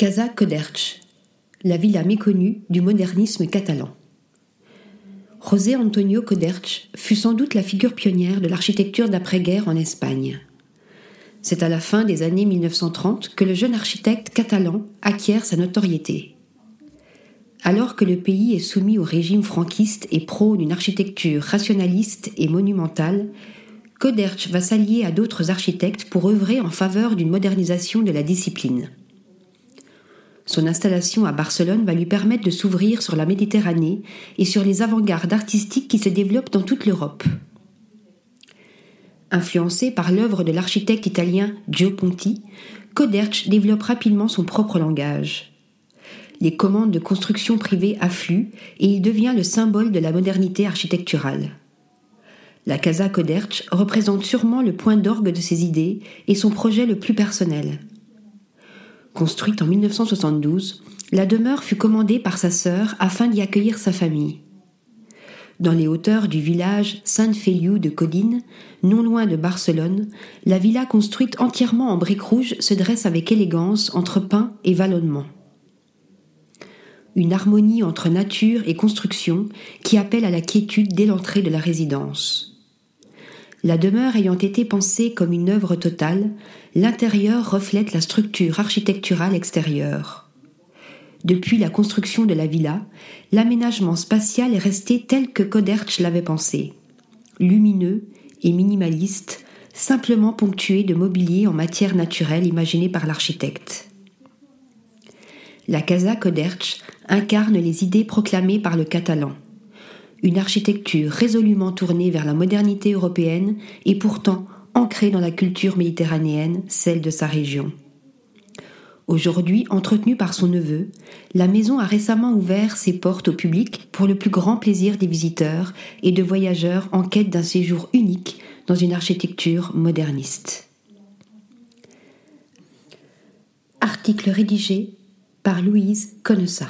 Casa Coderch, la villa méconnue du modernisme catalan. José Antonio Coderch fut sans doute la figure pionnière de l'architecture d'après-guerre en Espagne. C'est à la fin des années 1930 que le jeune architecte catalan acquiert sa notoriété. Alors que le pays est soumis au régime franquiste et prône une architecture rationaliste et monumentale, Coderch va s'allier à d'autres architectes pour œuvrer en faveur d'une modernisation de la discipline. Son installation à Barcelone va lui permettre de s'ouvrir sur la Méditerranée et sur les avant-gardes artistiques qui se développent dans toute l'Europe. Influencé par l'œuvre de l'architecte italien Gio Ponti, Coderch développe rapidement son propre langage. Les commandes de construction privées affluent et il devient le symbole de la modernité architecturale. La Casa Coderch représente sûrement le point d'orgue de ses idées et son projet le plus personnel. Construite en 1972, la demeure fut commandée par sa sœur afin d'y accueillir sa famille. Dans les hauteurs du village San Feliu de Codine, non loin de Barcelone, la villa construite entièrement en briques rouges se dresse avec élégance entre pins et vallonnements. Une harmonie entre nature et construction qui appelle à la quiétude dès l'entrée de la résidence. La demeure ayant été pensée comme une œuvre totale, l'intérieur reflète la structure architecturale extérieure. Depuis la construction de la villa, l'aménagement spatial est resté tel que Coderch l'avait pensé. Lumineux et minimaliste, simplement ponctué de mobilier en matière naturelle imaginé par l'architecte. La Casa Coderch incarne les idées proclamées par le catalan une architecture résolument tournée vers la modernité européenne et pourtant ancrée dans la culture méditerranéenne, celle de sa région. Aujourd'hui entretenue par son neveu, la maison a récemment ouvert ses portes au public pour le plus grand plaisir des visiteurs et de voyageurs en quête d'un séjour unique dans une architecture moderniste. Article rédigé par Louise Connessa.